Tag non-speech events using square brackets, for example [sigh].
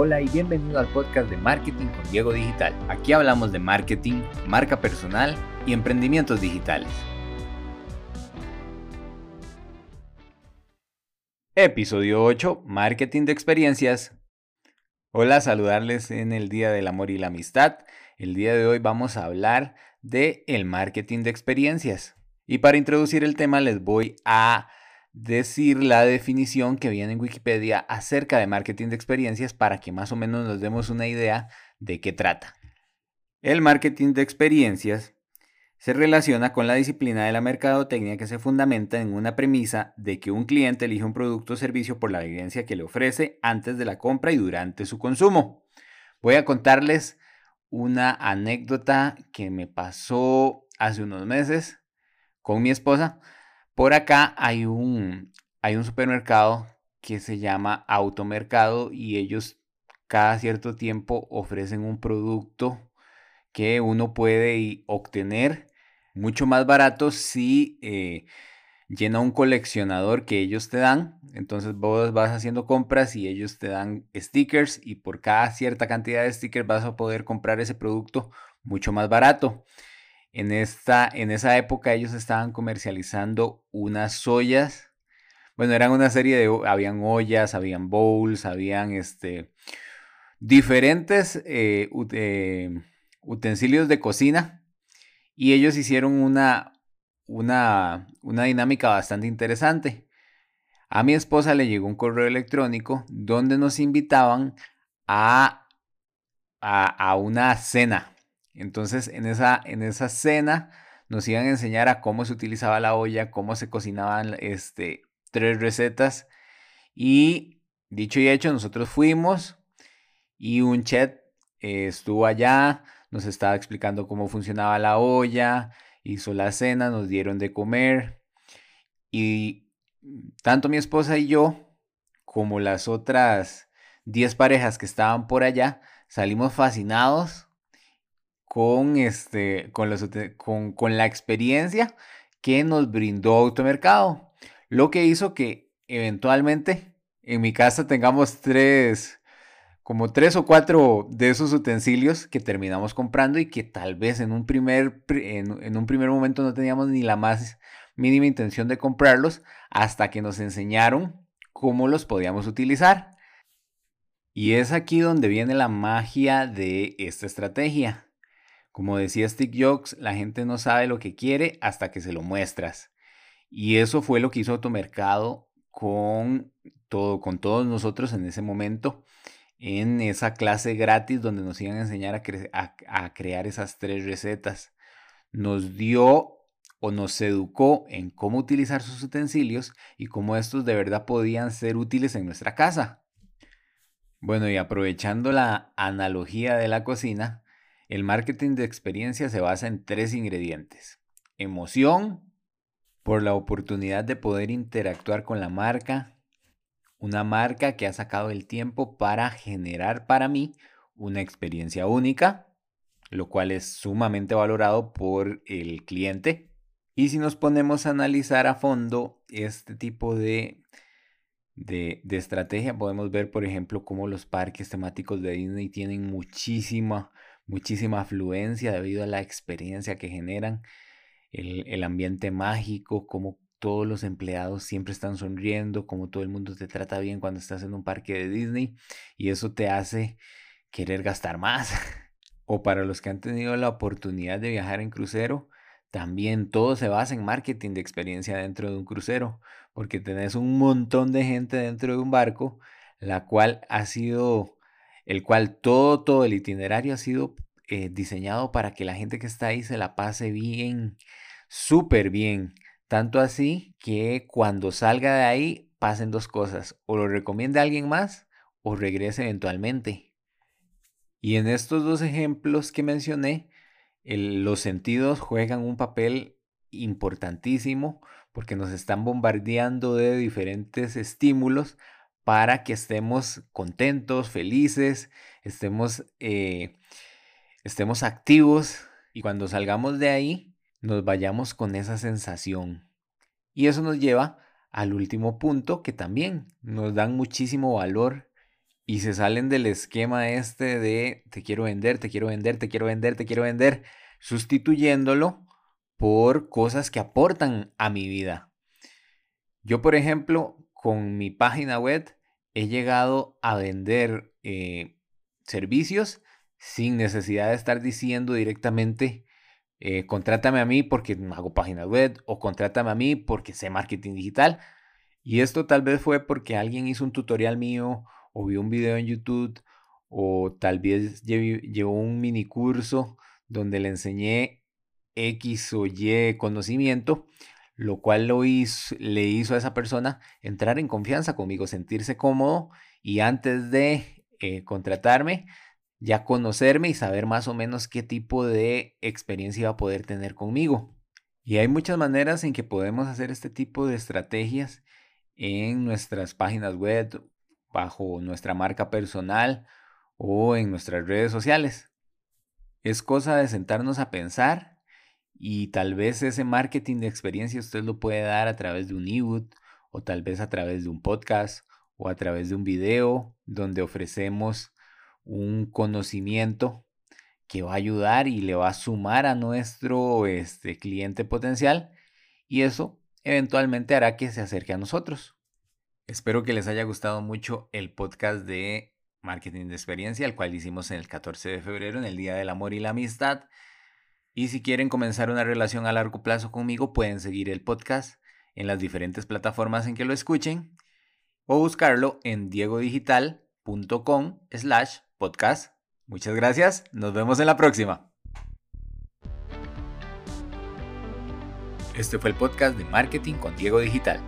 Hola y bienvenido al podcast de Marketing con Diego Digital. Aquí hablamos de marketing, marca personal y emprendimientos digitales. Episodio 8, Marketing de Experiencias. Hola, saludarles en el Día del Amor y la Amistad. El día de hoy vamos a hablar de el marketing de experiencias. Y para introducir el tema les voy a decir la definición que viene en Wikipedia acerca de marketing de experiencias para que más o menos nos demos una idea de qué trata. El marketing de experiencias se relaciona con la disciplina de la mercadotecnia que se fundamenta en una premisa de que un cliente elige un producto o servicio por la evidencia que le ofrece antes de la compra y durante su consumo. Voy a contarles una anécdota que me pasó hace unos meses con mi esposa. Por acá hay un, hay un supermercado que se llama Automercado y ellos cada cierto tiempo ofrecen un producto que uno puede obtener mucho más barato si eh, llena un coleccionador que ellos te dan. Entonces vos vas haciendo compras y ellos te dan stickers y por cada cierta cantidad de stickers vas a poder comprar ese producto mucho más barato. En, esta, en esa época ellos estaban comercializando unas ollas. Bueno, eran una serie de... Habían ollas, habían bowls, habían este, diferentes eh, eh, utensilios de cocina. Y ellos hicieron una, una, una dinámica bastante interesante. A mi esposa le llegó un correo electrónico donde nos invitaban a, a, a una cena. Entonces, en esa, en esa cena nos iban a enseñar a cómo se utilizaba la olla, cómo se cocinaban este, tres recetas. Y dicho y hecho, nosotros fuimos y un chat eh, estuvo allá, nos estaba explicando cómo funcionaba la olla, hizo la cena, nos dieron de comer. Y tanto mi esposa y yo, como las otras 10 parejas que estaban por allá, salimos fascinados con, este, con, los, con, con la experiencia que nos brindó Automercado. Lo que hizo que eventualmente en mi casa tengamos tres, como tres o cuatro de esos utensilios que terminamos comprando y que tal vez en un primer, en, en, un primer momento no teníamos ni la más mínima intención de comprarlos hasta que nos enseñaron cómo los podíamos utilizar. Y es aquí donde viene la magia de esta estrategia. Como decía Stick Jokes, la gente no sabe lo que quiere hasta que se lo muestras. Y eso fue lo que hizo Automercado con, todo, con todos nosotros en ese momento, en esa clase gratis donde nos iban a enseñar a, a crear esas tres recetas. Nos dio o nos educó en cómo utilizar sus utensilios y cómo estos de verdad podían ser útiles en nuestra casa. Bueno, y aprovechando la analogía de la cocina, el marketing de experiencia se basa en tres ingredientes. Emoción, por la oportunidad de poder interactuar con la marca. Una marca que ha sacado el tiempo para generar para mí una experiencia única, lo cual es sumamente valorado por el cliente. Y si nos ponemos a analizar a fondo este tipo de, de, estrategia, podemos ver, por ejemplo, cómo los parques temáticos de Disney tienen muchísima muchísima afluencia debido a la experiencia que generan, el, ambiente mágico, como todos los empleados siempre están sonriendo, como todo el mundo te trata bien cuando estás en un parque de Disney y eso te hace querer gastar más. [laughs] o para los que han tenido la oportunidad de viajar en crucero, también todo se basa en marketing de experiencia dentro de un crucero, porque tenés un montón de gente dentro de un barco, la cual ha sido el cual todo, todo el itinerario ha sido eh, diseñado para que la gente que está ahí se la pase bien, súper bien. Tanto así que cuando salga de ahí pasen dos cosas, o lo recomiende a alguien más o regrese eventualmente. Y en estos dos ejemplos que mencioné, los sentidos juegan un papel importantísimo porque nos están bombardeando de diferentes estímulos para que estemos contentos, felices, estemos, eh, estemos activos y cuando salgamos de ahí nos vayamos con esa sensación. Y eso nos lleva al último punto que también nos dan muchísimo valor y se salen del esquema este de te quiero vender, te quiero vender, te quiero vender, te quiero vender, sustituyéndolo por cosas que aportan a mi vida. Yo, por ejemplo, con mi página web he llegado a vender eh, servicios sin necesidad de estar diciendo directamente, eh, contrátame a mí porque hago página web o contrátame a mí porque sé marketing digital. Y esto tal vez fue porque alguien hizo un tutorial mío o vio un video en YouTube o tal vez llevó un mini curso donde le enseñé X o Y conocimiento, lo cual lo hizo, le hizo a esa persona entrar en confianza conmigo, sentirse cómodo y antes de eh, contratarme, ya conocerme y saber más o menos qué tipo de experiencia iba a poder tener conmigo. Y hay muchas maneras en que podemos hacer este tipo de estrategias en nuestras páginas web, bajo nuestra marca personal o en nuestras redes sociales. Es cosa de sentarnos a pensar y tal vez ese marketing de experiencia usted lo puede dar a través de un ebook o tal vez a través de un podcast o a través de un video donde ofrecemos un conocimiento que va a ayudar y le va a sumar a nuestro este, cliente potencial y eso eventualmente hará que se acerque a nosotros. Espero que les haya gustado mucho el podcast de marketing de experiencia, el cual hicimos en el 14 de febrero, en el Día del Amor y la Amistad. Y si quieren comenzar una relación a largo plazo conmigo, pueden seguir el podcast en las diferentes plataformas en que lo escuchen o buscarlo en diegodigital.com slash podcast. Muchas gracias, nos vemos en la próxima. Este fue el podcast de Marketing con Diego Digital.